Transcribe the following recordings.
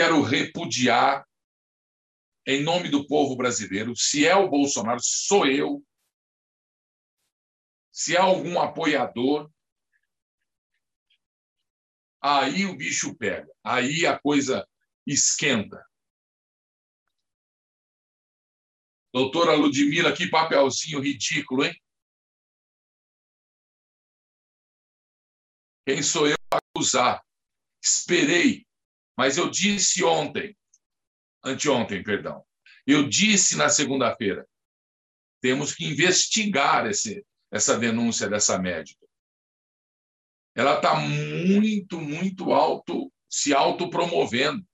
quero repudiar, em nome do povo brasileiro, se é o Bolsonaro, sou eu, se é algum apoiador, aí o bicho pega, aí a coisa esquenta. Doutora Ludmila, que papelzinho ridículo, hein? Quem sou eu para acusar? Esperei, mas eu disse ontem, anteontem, perdão, eu disse na segunda-feira, temos que investigar esse, essa denúncia dessa médica. Ela está muito, muito alto, se autopromovendo.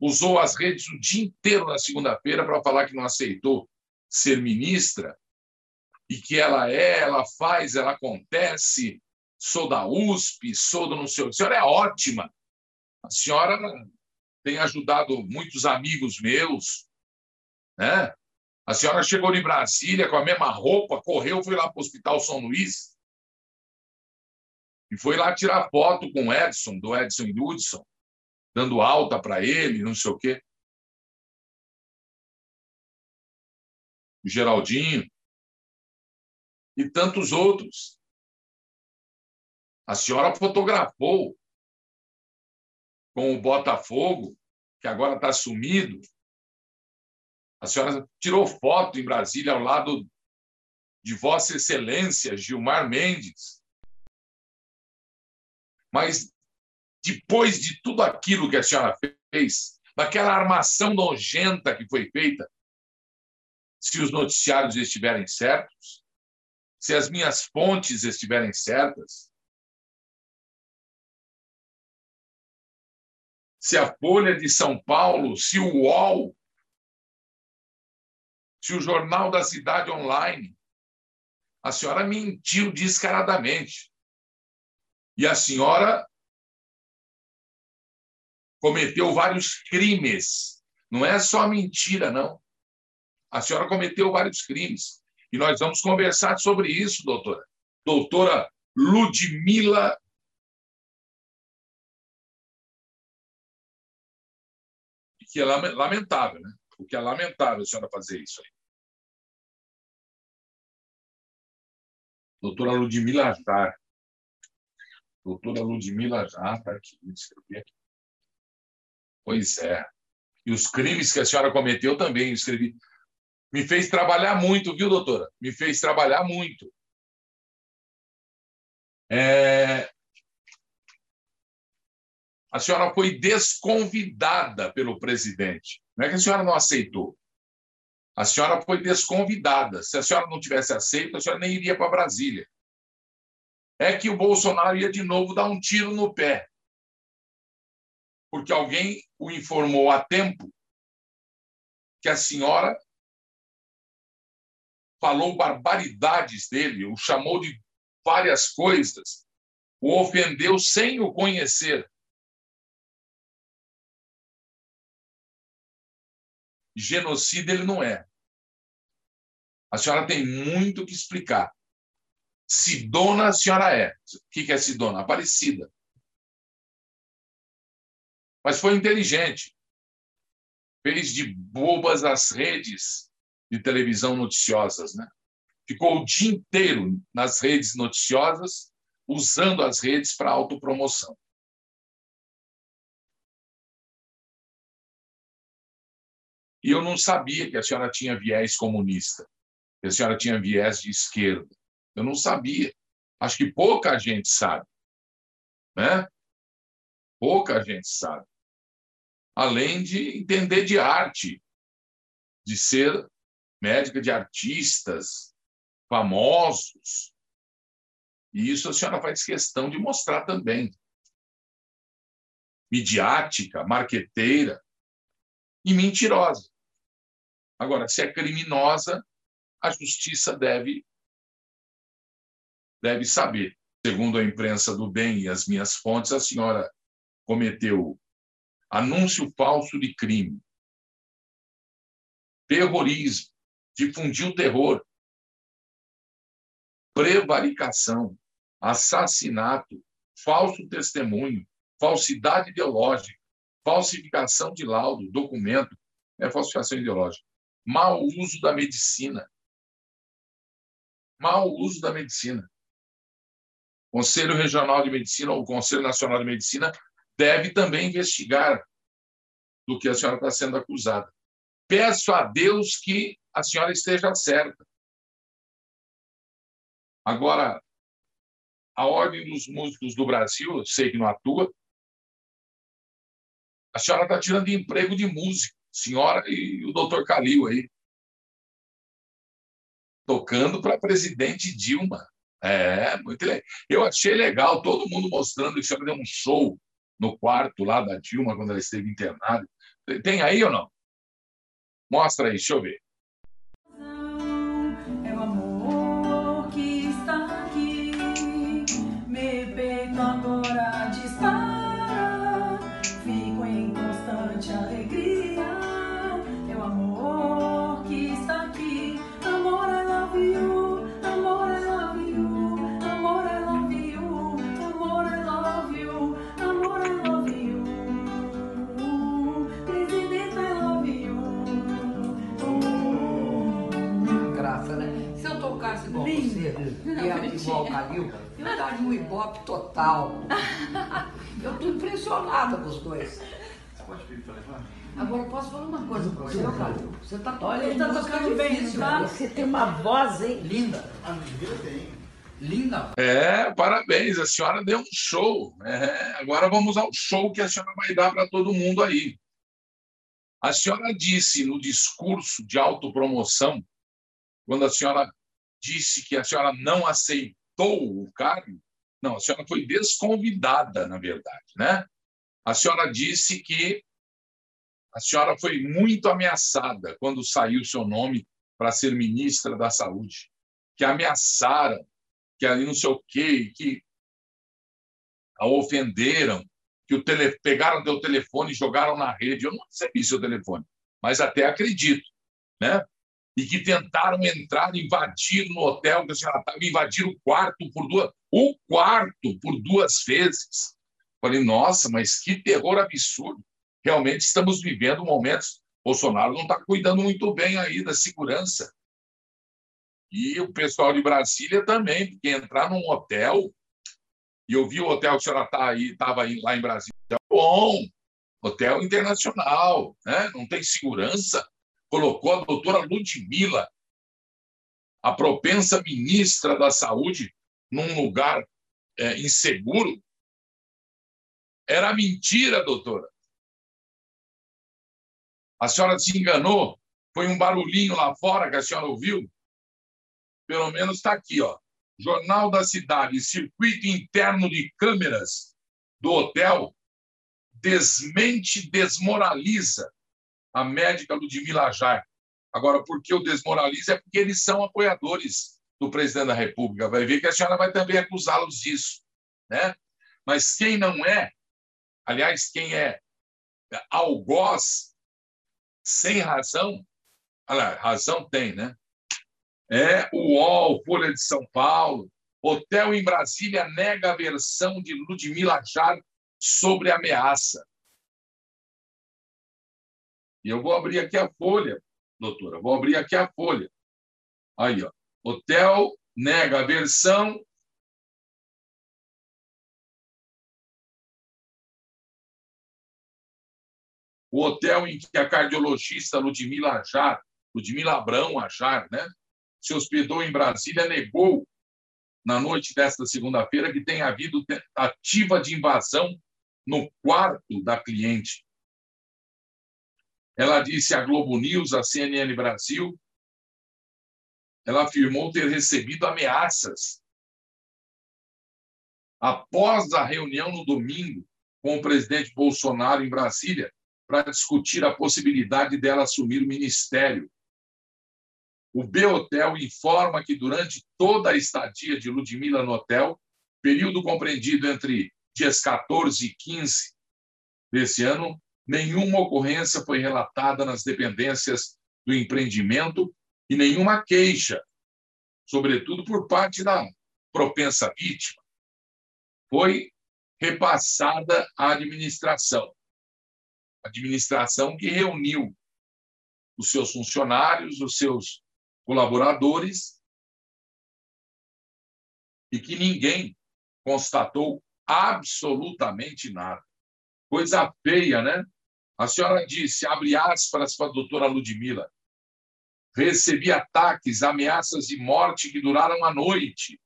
Usou as redes o dia inteiro na segunda-feira para falar que não aceitou ser ministra e que ela é, ela faz, ela acontece, sou da USP, sou do não sei o que. A senhora é ótima. A senhora tem ajudado muitos amigos meus. Né? A senhora chegou em Brasília com a mesma roupa, correu, foi lá para o Hospital São Luís e foi lá tirar foto com o Edson, do Edson e Hudson, dando alta para ele, não sei o quê. O Geraldinho e tantos outros. A senhora fotografou com o Botafogo, que agora está sumido. A senhora tirou foto em Brasília ao lado de Vossa Excelência Gilmar Mendes. Mas depois de tudo aquilo que a senhora fez, daquela armação nojenta que foi feita, se os noticiários estiverem certos, se as minhas fontes estiverem certas, se a Folha de São Paulo, se o UOL, se o Jornal da Cidade Online. A senhora mentiu descaradamente. E a senhora cometeu vários crimes. Não é só mentira, não. A senhora cometeu vários crimes. E nós vamos conversar sobre isso, doutora. Doutora Ludmila que é lamentável, né? O que é lamentável a senhora fazer isso aí. Doutora Ludmila Jar. Doutora Ludmila Jar, está aqui, escrevi aqui. Pois é. E os crimes que a senhora cometeu também, escrevi. Me fez trabalhar muito, viu, doutora? Me fez trabalhar muito. É, a senhora foi desconvidada pelo presidente. Não é que a senhora não aceitou. A senhora foi desconvidada. Se a senhora não tivesse aceito, a senhora nem iria para Brasília. É que o Bolsonaro ia de novo dar um tiro no pé. Porque alguém o informou a tempo que a senhora falou barbaridades dele, o chamou de várias coisas, o ofendeu sem o conhecer. Genocida ele não é. A senhora tem muito que explicar. Sidona a senhora é. O que é Sidona? Aparecida. Mas foi inteligente. Fez de bobas as redes de televisão noticiosas, né? Ficou o dia inteiro nas redes noticiosas, usando as redes para autopromoção. E eu não sabia que a senhora tinha viés comunista, que a senhora tinha viés de esquerda. Eu não sabia. Acho que pouca gente sabe. Né? Pouca gente sabe. Além de entender de arte, de ser médica de artistas famosos. E isso a senhora faz questão de mostrar também. Midiática, marqueteira e mentirosa. Agora, se é criminosa, a justiça deve deve saber. Segundo a imprensa do bem e as minhas fontes, a senhora cometeu anúncio falso de crime, terrorismo, difundiu terror, prevaricação, assassinato, falso testemunho, falsidade ideológica, falsificação de laudo, documento, é falsificação ideológica. Mau uso da medicina. Mau uso da medicina. O Conselho Regional de Medicina ou o Conselho Nacional de Medicina deve também investigar do que a senhora está sendo acusada. Peço a Deus que a senhora esteja certa. Agora, a Ordem dos Músicos do Brasil, eu sei que não atua, a senhora está tirando emprego de músico, senhora e o doutor Calil aí. Tocando para presidente Dilma. É, muito legal. Eu achei legal, todo mundo mostrando que a senhora deu um show no quarto lá da Dilma, quando ela esteve internada. Tem aí ou não? Mostra aí, deixa eu ver. Ibope total. Eu estou impressionada com os dois. Pode vir Agora, posso falar uma coisa para você, Calil? Você está ele está tocando bem, tá? Você tem uma voz, hein? Linda. A Miguel tem. Linda. É, parabéns, a senhora deu um show. É, agora vamos ao show que a senhora vai dar para todo mundo aí. A senhora disse no discurso de autopromoção, quando a senhora disse que a senhora não aceitou o cargo. Não, a senhora foi desconvidada, na verdade, né? A senhora disse que a senhora foi muito ameaçada quando saiu seu nome para ser ministra da Saúde, que ameaçaram, que ali não sei o quê, que a ofenderam, que o tele... pegaram teu telefone e jogaram na rede. Eu não recebi seu telefone, mas até acredito, né? E que tentaram entrar, invadir no hotel que a senhora estava, invadir o quarto por duas, o quarto por duas vezes. Falei, nossa, mas que terror absurdo. Realmente estamos vivendo momentos. Bolsonaro não está cuidando muito bem aí da segurança. E o pessoal de Brasília também, porque entrar num hotel, e eu vi o hotel que a senhora tá aí, estava lá em Brasília, bom, hotel internacional, né? não tem segurança colocou a doutora Ludmilla, a propensa ministra da Saúde, num lugar é, inseguro. Era mentira, doutora. A senhora se enganou. Foi um barulhinho lá fora que a senhora ouviu. Pelo menos está aqui, ó. Jornal da Cidade, circuito interno de câmeras do hotel desmente, desmoraliza a médica Ludmila Jar. Agora, por que o desmoraliza? É porque eles são apoiadores do presidente da República. Vai ver que a senhora vai também acusá-los disso. Né? Mas quem não é, aliás, quem é algoz, sem razão, olha, razão tem, né? É o UOL, Folha de São Paulo, Hotel em Brasília nega a versão de Ludmila Jar sobre ameaça. E eu vou abrir aqui a folha, doutora, vou abrir aqui a folha. Aí, ó. Hotel nega a versão. O hotel em que a cardiologista Ludmila Ajar, Ludmila Abrão Ajar, né, se hospedou em Brasília, negou na noite desta segunda-feira que tenha havido tentativa de invasão no quarto da cliente ela disse à Globo News, à CNN Brasil, ela afirmou ter recebido ameaças após a reunião no domingo com o presidente Bolsonaro em Brasília para discutir a possibilidade dela assumir o ministério. O B-Hotel informa que durante toda a estadia de Ludmilla no hotel, período compreendido entre dias 14 e 15 desse ano, nenhuma ocorrência foi relatada nas dependências do empreendimento e nenhuma queixa, sobretudo por parte da propensa vítima, foi repassada à administração. administração que reuniu os seus funcionários, os seus colaboradores, e que ninguém constatou absolutamente nada. Coisa feia, né? A senhora disse, abre aspas para a doutora Ludmila, recebi ataques, ameaças de morte que duraram a noite,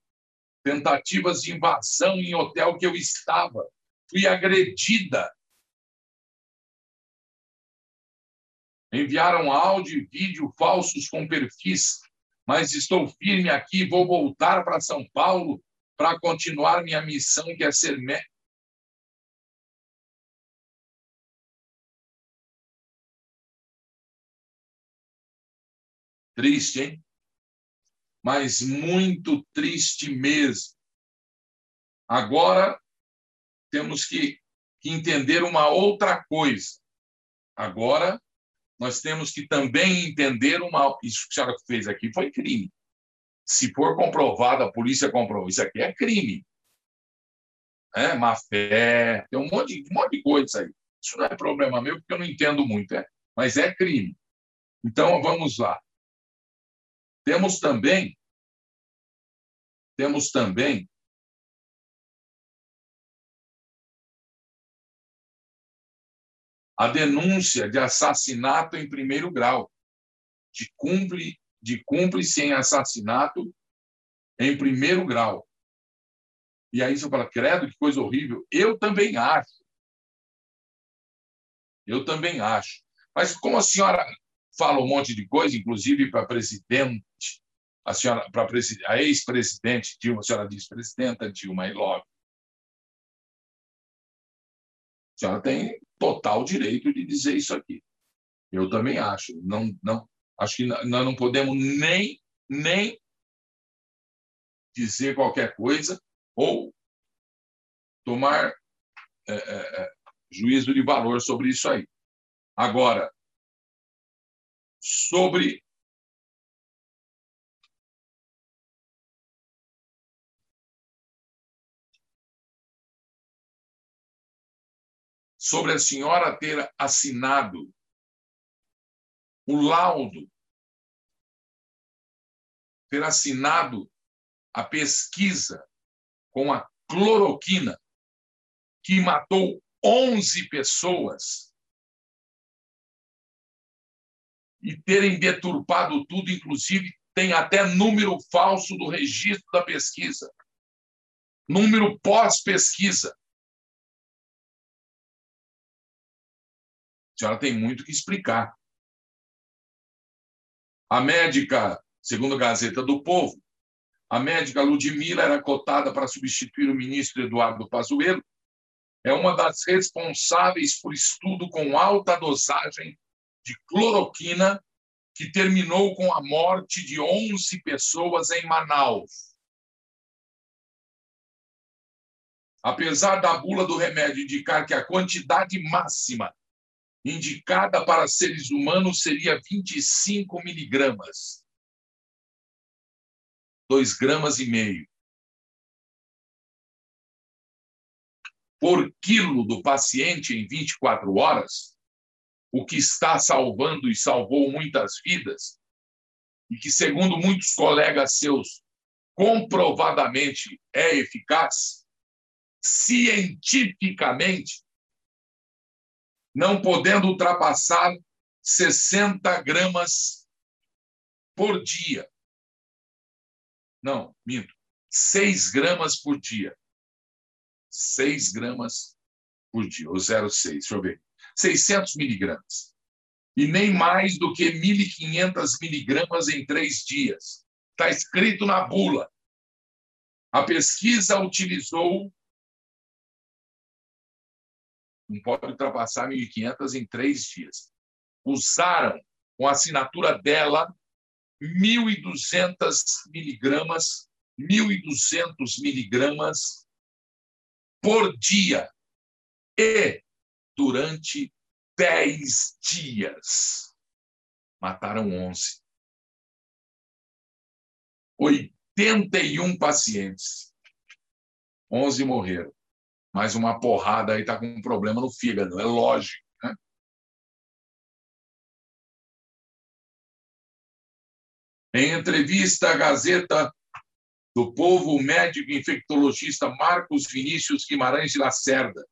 tentativas de invasão em hotel que eu estava, fui agredida. Enviaram áudio e vídeo falsos com perfis, mas estou firme aqui, vou voltar para São Paulo para continuar minha missão, que é ser Triste, hein? Mas muito triste mesmo. Agora temos que, entender uma outra coisa. Agora nós temos que também entender uma. Isso que a senhora fez aqui foi crime. Se for comprovado, a polícia comprovou, isso aqui é crime. É, má fé, tem um monte, um monte de coisa aí. Isso não é problema meu, porque eu não entendo muito, é, mas é crime. Então, vamos lá. Temos também temos também a denúncia de assassinato em primeiro grau, de cúmplice, de cúmplice em assassinato em primeiro grau. E aí você fala, credo, que coisa horrível. Eu também acho. Eu também acho. Mas como a senhora fala um monte de coisa, inclusive para presidente, a senhora, para a ex-presidente Dilma, a senhora diz presidenta Dilma e logo. A senhora tem total direito de dizer isso aqui. Eu também acho. Não, não, acho que nós não podemos nem, nem dizer qualquer coisa ou tomar é, é, é juízo de valor sobre isso aí. Agora, sobre sobre a senhora ter assinado o laudo, ter assinado a pesquisa com a cloroquina, que matou 11 pessoas e terem deturpado tudo, inclusive tem até número falso do registro da pesquisa, número pós-pesquisa. A senhora tem muito que explicar. A médica, segundo a Gazeta do Povo, a médica Ludmila era cotada para substituir o ministro Eduardo Pazuello. É uma das responsáveis por estudo com alta dosagem de cloroquina que terminou com a morte de 11 pessoas em Manaus. Apesar da bula do remédio indicar que a quantidade máxima indicada para seres humanos seria 25 miligramas, 2 gramas e meio. Por quilo do paciente em 24 horas, o que está salvando e salvou muitas vidas, e que, segundo muitos colegas seus, comprovadamente é eficaz, cientificamente, não podendo ultrapassar 60 gramas por dia. Não, minto. 6 gramas por dia. 6 gramas por dia, ou 0,6. Deixa eu ver. 600 miligramas. E nem mais do que 1.500 miligramas em três dias. Está escrito na bula. A pesquisa utilizou. Não pode ultrapassar 1.500 em três dias. Usaram, com a assinatura dela, 1.200 miligramas, 1.200 miligramas por dia. E durante dez dias. Mataram 11. 81 pacientes. 11 morreram. Mais uma porrada aí está com um problema no fígado, é lógico. Né? Em entrevista à Gazeta do Povo, o médico infectologista Marcos Vinícius Guimarães de Lacerda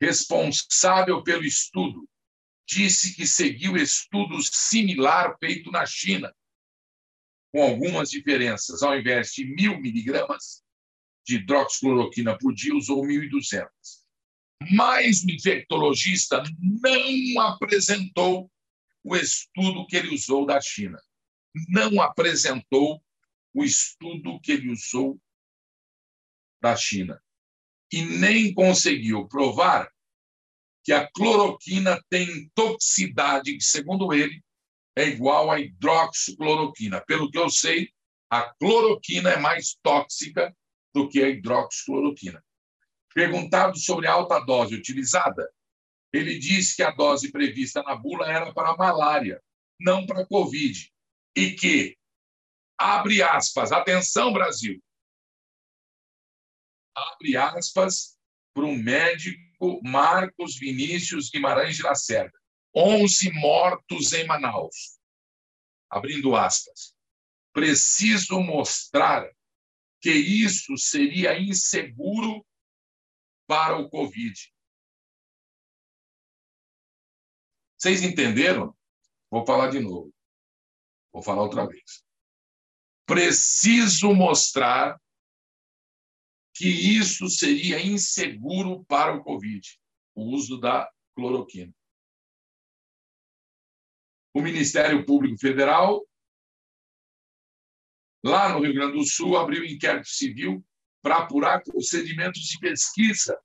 responsável pelo estudo, disse que seguiu estudo similar feito na China, com algumas diferenças. Ao invés de mil miligramas de hidroxicloroquina por dia, usou 1.200. Mas o infectologista não apresentou o estudo que ele usou da China. Não apresentou o estudo que ele usou da China. E nem conseguiu provar que a cloroquina tem toxicidade, que, segundo ele, é igual à hidroxicloroquina. Pelo que eu sei, a cloroquina é mais tóxica do que a hidroxicloroquina. Perguntado sobre a alta dose utilizada, ele disse que a dose prevista na bula era para malária, não para Covid, e que, abre aspas, atenção, Brasil, abre aspas para o médico Marcos Vinícius Guimarães de Lacerda. 11 mortos em Manaus. Abrindo aspas. Preciso mostrar que isso seria inseguro para o Covid. Vocês entenderam? Vou falar de novo. Vou falar outra vez. Preciso mostrar que isso seria inseguro para o Covid, o uso da cloroquina. O Ministério Público Federal, lá no Rio Grande do Sul, abriu inquérito civil para apurar procedimentos de pesquisa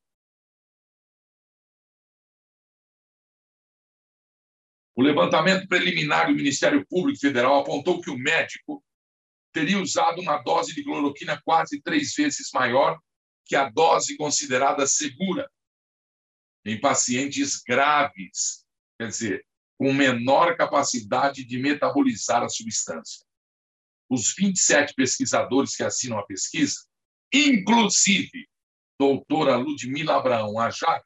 O levantamento preliminar do Ministério Público Federal apontou que o médico teria usado uma dose de cloroquina quase três vezes maior que a dose considerada segura em pacientes graves, quer dizer, com menor capacidade de metabolizar a substância. Os 27 pesquisadores que assinam a pesquisa, inclusive doutora Ludmila Abraão Ajar,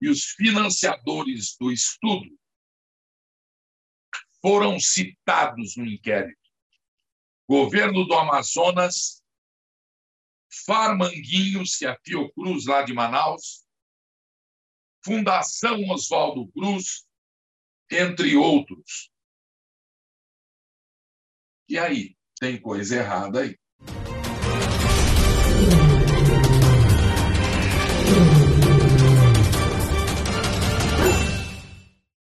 e os financiadores do estudo, foram citados no inquérito. Governo do Amazonas, Farmanguinhos, que é a Fiocruz lá de Manaus, Fundação Oswaldo Cruz, entre outros. E aí, tem coisa errada aí.